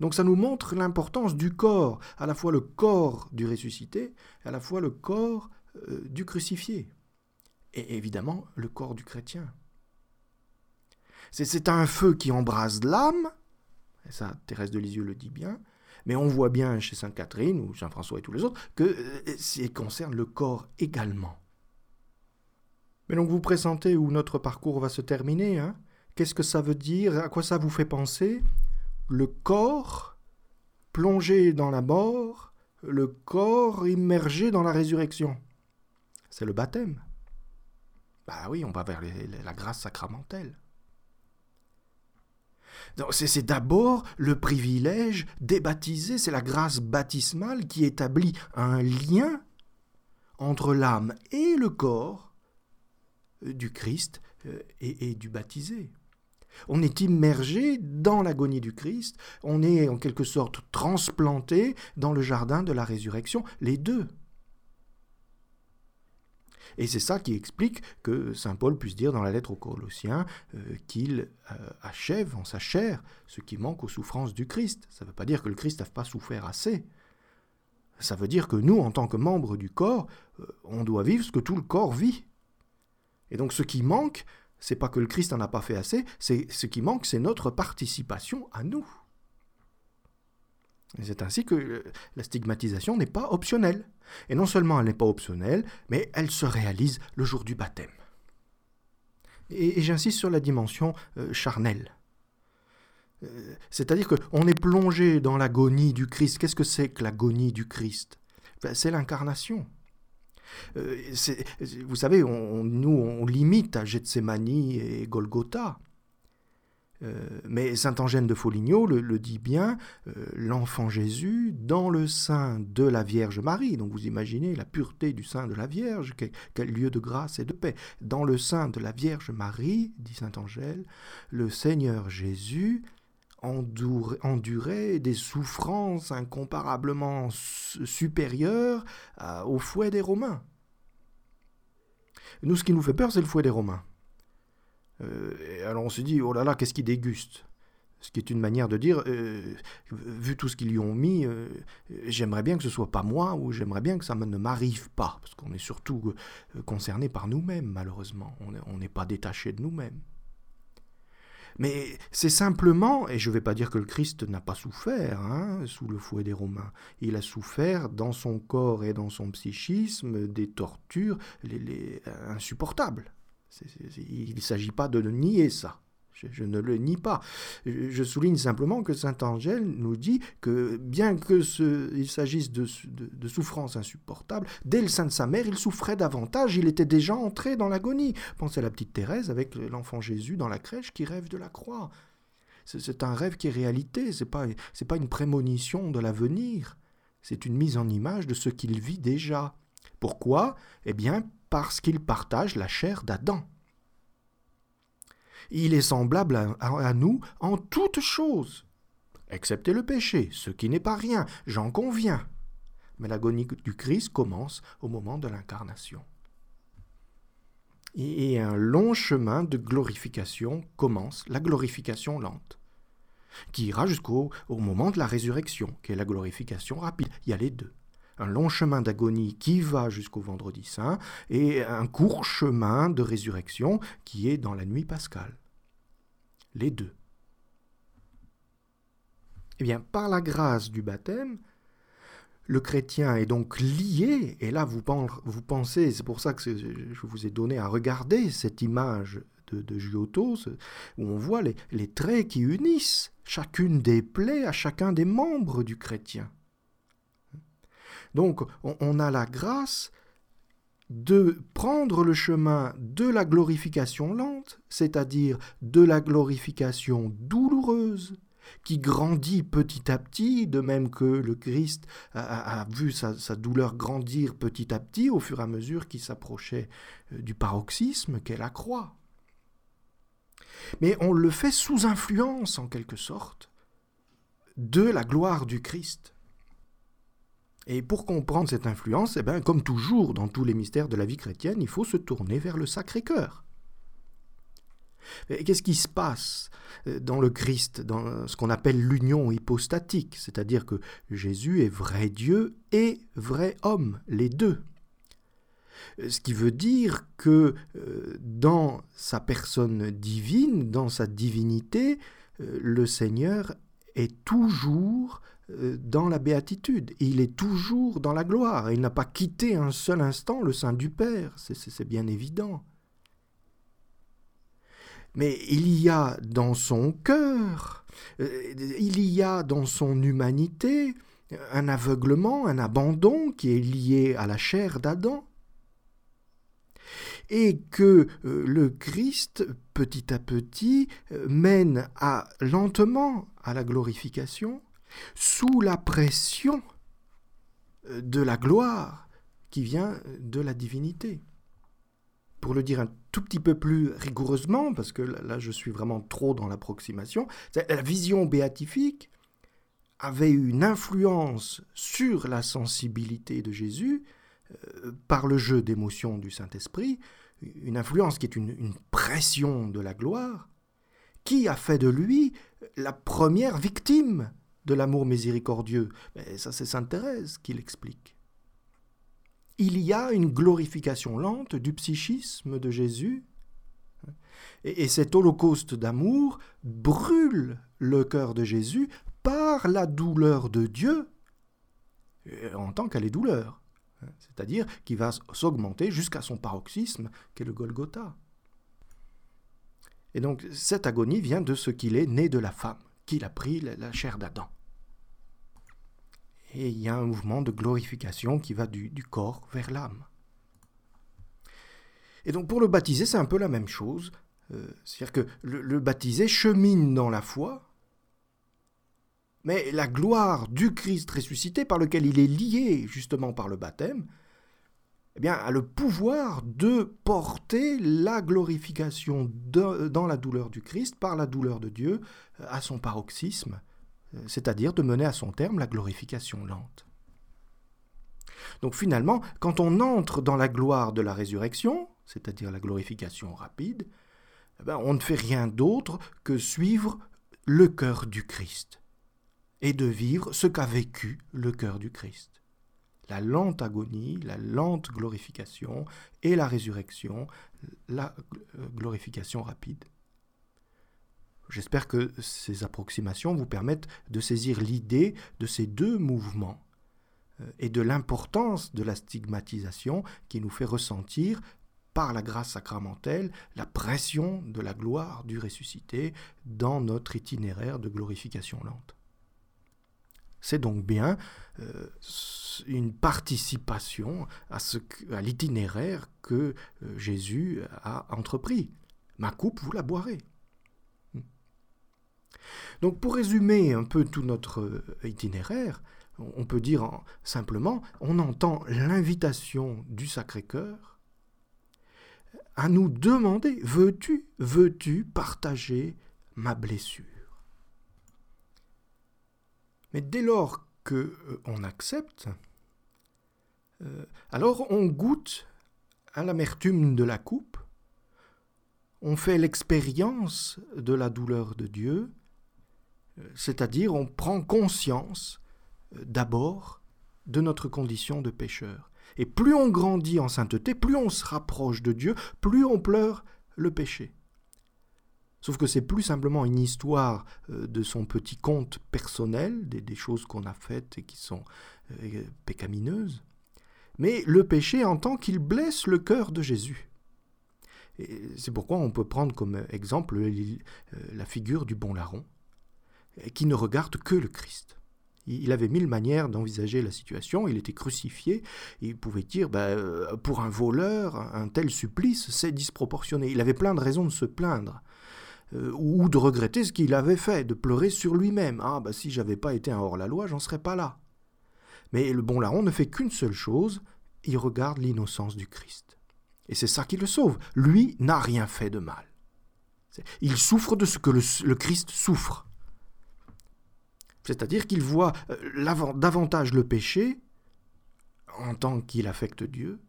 Donc ça nous montre l'importance du corps, à la fois le corps du ressuscité, à la fois le corps euh, du crucifié, et évidemment le corps du chrétien. C'est un feu qui embrase l'âme, et ça Thérèse de Lisieux le dit bien, mais on voit bien chez Sainte Catherine ou Saint François et tous les autres que euh, ça concerne le corps également. Mais donc vous pressentez où notre parcours va se terminer hein? Qu'est-ce que ça veut dire? À quoi ça vous fait penser? Le corps plongé dans la mort, le corps immergé dans la résurrection. C'est le baptême. Bah oui, on va vers la grâce sacramentelle. C'est d'abord le privilège des baptisés, c'est la grâce baptismale qui établit un lien entre l'âme et le corps du Christ euh, et du baptisé. On est immergé dans l'agonie du Christ, on est en quelque sorte transplanté dans le jardin de la résurrection, les deux. Et c'est ça qui explique que Saint Paul puisse dire dans la lettre aux Colossiens euh, qu'il euh, achève en sa chair ce qui manque aux souffrances du Christ. Ça ne veut pas dire que le Christ n'a pas souffert assez. Ça veut dire que nous, en tant que membres du corps, euh, on doit vivre ce que tout le corps vit. Et donc ce qui manque, c'est pas que le Christ n'en a pas fait assez, c'est ce qui manque, c'est notre participation à nous. C'est ainsi que euh, la stigmatisation n'est pas optionnelle. Et non seulement elle n'est pas optionnelle, mais elle se réalise le jour du baptême. Et, j'insiste sur la dimension euh, charnelle. Euh, c'est-à-dire qu'on est plongé dans l'agonie du Christ. Qu'est-ce que c'est que l'agonie du Christ? Ben, C'est l'incarnation. Euh, vous savez, on, nous, on limite à Gethsemane et Golgotha. Euh, mais saint Angène de Foligno le, dit bien, euh, l'enfant Jésus dans le sein de la Vierge Marie. Donc vous imaginez la pureté du sein de la Vierge, quel, lieu de grâce et de paix. Dans le sein de la Vierge Marie, dit saint Angèle, le Seigneur Jésus endurer des souffrances incomparablement supérieures au fouet des Romains. Nous, ce qui nous fait peur, c'est le fouet des Romains. Euh, alors on se dit, oh là là, qu'est-ce qu'ils dégustent Ce qui est une manière de dire, euh, vu tout ce qu'ils lui ont mis, euh, j'aimerais bien que ce soit pas moi, ou j'aimerais bien que ça ne m'arrive pas, parce qu'on est surtout concerné par nous-mêmes, malheureusement. On n'est pas détaché de nous-mêmes. Mais c'est simplement, et je ne vais pas dire que le Christ n'a pas souffert hein, sous le fouet des Romains, il a souffert dans son corps et dans son psychisme des tortures les, insupportables. il ne s'agit pas de nier ça. Je, ne le nie pas. Je souligne simplement que saint Angèle nous dit que bien que il s'agisse de, souffrances insupportables, dès le sein de sa mère, il souffrait davantage, il était déjà entré dans l'agonie. Pensez à la petite Thérèse avec l'enfant Jésus dans la crèche qui rêve de la croix. C'est un rêve qui est réalité, ce n'est pas une prémonition de l'avenir, c'est une mise en image de ce qu'il vit déjà. Pourquoi? Eh bien, parce qu'il partage la chair d'Adam. Il est semblable à, nous en toutes choses, excepté le péché, ce qui n'est pas rien, j'en conviens. Mais l'agonie du Christ commence au moment de l'incarnation. Et un long chemin de glorification commence, la glorification lente, qui ira jusqu'au moment de la résurrection, qui est la glorification rapide. Il y a les deux un long chemin d'agonie qui va jusqu'au vendredi saint et un court chemin de résurrection qui est dans la nuit pascale. Les deux. Eh bien, par la grâce du baptême, le chrétien est donc lié, et là vous, pensez, c'est pour ça que je vous ai donné à regarder cette image de, Giotto, où on voit les traits qui unissent chacune des plaies à chacun des membres du chrétien. Donc on, a la grâce de prendre le chemin de la glorification lente, c'est-à-dire de la glorification douloureuse, qui grandit petit à petit, de même que le Christ a, vu sa, douleur grandir petit à petit au fur et à mesure qu'il s'approchait euh, du paroxysme qu'est la croix. Mais on le fait sous influence, en quelque sorte, de la gloire du Christ. Et pour comprendre cette influence, eh bien, comme toujours dans tous les mystères de la vie chrétienne, il faut se tourner vers le Sacré-Cœur. Qu'est-ce qui se passe euh, dans le Christ, dans ce qu'on appelle l'union hypostatique, c'est-à-dire que Jésus est vrai Dieu et vrai homme, les deux. Ce qui veut dire que euh, dans sa personne divine, dans sa divinité, euh, le Seigneur est toujours euh, dans la béatitude. Il est toujours dans la gloire. Il n'a pas quitté un seul instant le sein du Père. C'est bien évident. Mais il y a dans son cœur, euh, il y a dans son humanité un aveuglement, un abandon qui est lié à la chair d'Adam. Et que euh, le Christ, petit à petit, mène lentement à la glorification, sous la pression euh, de la gloire qui vient de la divinité. Pour le dire un tout petit peu plus rigoureusement, parce que là je suis vraiment trop dans l'approximation, la vision béatifique avait une influence sur la sensibilité de Jésus euh, par le jeu d'émotions du Saint-Esprit, une influence qui est une pression de la gloire, qui a fait de lui la première victime de l'amour miséricordieux. Mais ça, c'est Sainte Thérèse qui l'explique. Il y a une glorification lente du psychisme de Jésus, et, cet holocauste d'amour brûle le cœur de Jésus par la douleur de Dieu en tant qu'elle est douleur, c'est-à-dire qui va s'augmenter jusqu'à son paroxysme, qui est le Golgotha. Et donc cette agonie vient de ce qu'il est né de la femme qu'il a pris la chair d'Adam. Et il y a un mouvement de glorification qui va du, corps vers l'âme. Et donc pour le baptisé, c'est un peu la même chose. Euh, c'est-à-dire que le, baptisé chemine dans la foi, mais la gloire du Christ ressuscité, par lequel il est lié justement par le baptême, eh bien, a le pouvoir de porter la glorification dans la douleur du Christ, par la douleur de Dieu, à son paroxysme, euh, c'est-à-dire de mener à son terme la glorification lente. Donc finalement, quand on entre dans la gloire de la résurrection, c'est-à-dire la glorification rapide, eh ben, on ne fait rien d'autre que suivre le cœur du Christ et de vivre ce qu'a vécu le cœur du Christ. La lente agonie, la lente glorification et la résurrection, la euh, glorification rapide. J'espère que ces approximations vous permettent de saisir l'idée de ces deux mouvements euh, et de l'importance de la stigmatisation qui nous fait ressentir par la grâce sacramentelle, la pression de la gloire du ressuscité dans notre itinéraire de glorification lente. C'est donc bien euh, une participation à, l'itinéraire que euh, Jésus a entrepris. Ma coupe, vous la boirez. Donc pour résumer un peu tout notre euh, itinéraire, on peut dire simplement, on entend l'invitation du Sacré-Cœur à nous demander, veux-tu, veux-tu partager ma blessure? Mais dès lors que euh, on accepte, euh, alors on goûte à l'amertume de la coupe, on fait l'expérience de la douleur de Dieu, euh, c'est-à-dire on prend conscience d'abord de notre condition de pécheur. Et plus on grandit en sainteté, plus on se rapproche de Dieu, plus on pleure le péché. Sauf que c'est plus simplement une histoire euh, de son petit compte personnel, des, choses qu'on a faites et qui sont euh, pécamineuses, mais le péché en tant qu'il blesse le cœur de Jésus. C'est pourquoi on peut prendre comme exemple euh, la figure du bon larron, qui ne regarde que le Christ. Il avait mille manières d'envisager la situation, il était crucifié, il pouvait dire, ben, pour un voleur, un tel supplice, c'est disproportionné. Il avait plein de raisons de se plaindre, euh, ou de regretter ce qu'il avait fait, de pleurer sur lui-même. Ah, ben si j'avais pas été un hors-la-loi, j'en serais pas là. Mais le bon larron ne fait qu'une seule chose, il regarde l'innocence du Christ. Et c'est ça qui le sauve. Lui n'a rien fait de mal. Il souffre de ce que le Christ souffre. C'est-à-dire qu'il voit euh, davantage le péché, en tant qu'il affecte Dieu,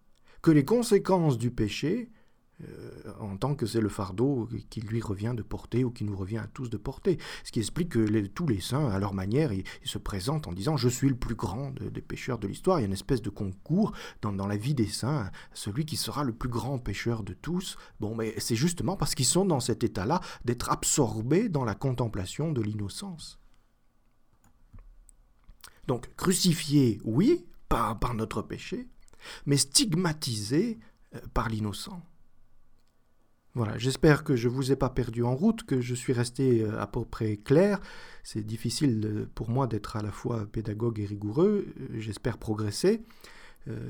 que les conséquences du péché, en tant que c'est le fardeau qui lui revient de porter ou qui nous revient à tous de porter. Ce qui explique que tous les saints, à leur manière, ils, se présentent en disant Je suis le plus grand des pécheurs de l'histoire. Il y a une espèce de concours dans, la vie des saints, celui qui sera le plus grand pécheur de tous. Bon, mais c'est justement parce qu'ils sont dans cet état-là d'être absorbés dans la contemplation de l'innocence. Donc crucifié, oui, par, par notre péché, mais stigmatisé euh, par l'innocent. Voilà, j'espère que je ne vous ai pas perdu en route, que je suis resté euh, à peu près clair. C'est difficile pour moi d'être à la fois pédagogue et rigoureux. Euh, j'espère progresser,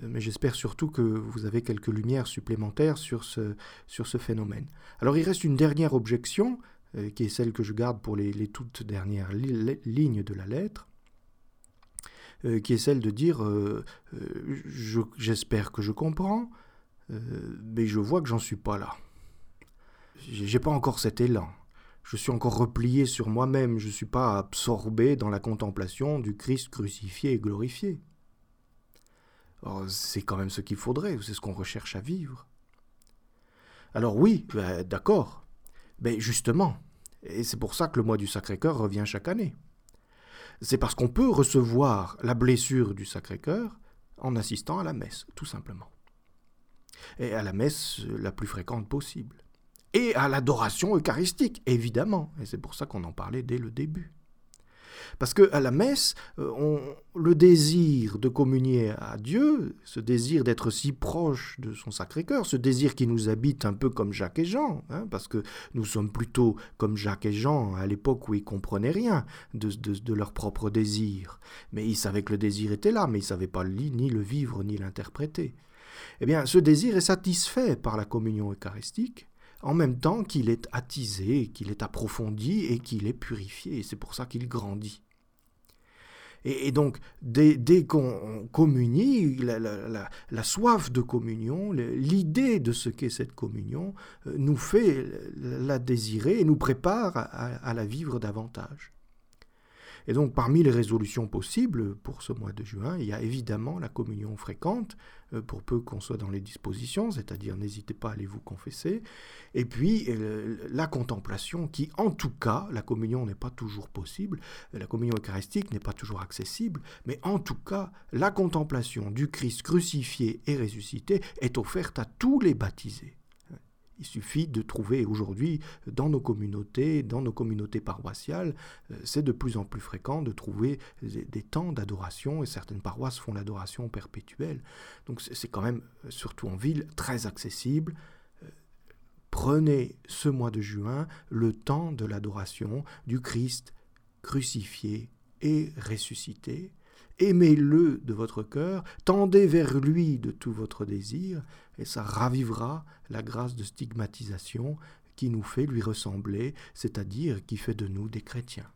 mais j'espère surtout que vous avez quelques lumières supplémentaires sur ce, phénomène. Alors il reste une dernière objection, qui est celle que je garde pour les, toutes dernières lignes de la lettre. Euh, qui est celle de dire euh, euh, j'espère que je comprends, mais je vois que j'en suis pas là. J'ai pas encore cet élan. Je suis encore replié sur moi-même, je ne suis pas absorbé dans la contemplation du Christ crucifié et glorifié. C'est quand même ce qu'il faudrait, c'est ce qu'on recherche à vivre. Alors oui, ben, d'accord, mais justement, et c'est pour ça que le mois du Sacré-Cœur revient chaque année c'est parce qu'on peut recevoir la blessure du Sacré-Cœur en assistant à la messe, tout simplement. Et à la messe la plus fréquente possible. Et à l'adoration eucharistique, évidemment. Et c'est pour ça qu'on en parlait dès le début. Parce que à la messe, euh, on, le désir de communier à Dieu, ce désir d'être si proche de son Sacré-Cœur, ce désir qui nous habite un peu comme Jacques et Jean, hein, parce que nous sommes plutôt comme Jacques et Jean à l'époque où ils comprenaient rien de, de, leur propre désir. Mais ils savaient que le désir était là, mais ils ne savaient pas ni le vivre ni l'interpréter. Eh bien, ce désir est satisfait par la communion eucharistique, en même temps qu'il est attisé, qu'il est approfondi et qu'il est purifié. Et c'est pour ça qu'il grandit. Et, donc, dès, qu'on communie, la, soif de communion, l'idée de ce qu'est cette communion, euh, nous fait la désirer et nous prépare à la vivre davantage. Et donc parmi les résolutions possibles pour ce mois de juin, il y a évidemment la communion fréquente, euh, pour peu qu'on soit dans les dispositions, c'est-à-dire n'hésitez pas à aller vous confesser, et puis euh, la contemplation qui, en tout cas, la communion n'est pas toujours possible, la communion eucharistique n'est pas toujours accessible, mais en tout cas, la contemplation du Christ crucifié et ressuscité est offerte à tous les baptisés. Il suffit de trouver aujourd'hui dans nos communautés, dans nos communautés paroissiales, euh, c'est de plus en plus fréquent de trouver des, temps d'adoration et certaines paroisses font l'adoration perpétuelle. Donc c'est quand même, surtout en ville, très accessible. Euh, prenez ce mois de juin le temps de l'adoration du Christ crucifié et ressuscité. Aimez-le de votre cœur, tendez vers lui de tout votre désir, et ça ravivera la grâce de stigmatisation qui nous fait lui ressembler, c'est-à-dire qui fait de nous des chrétiens.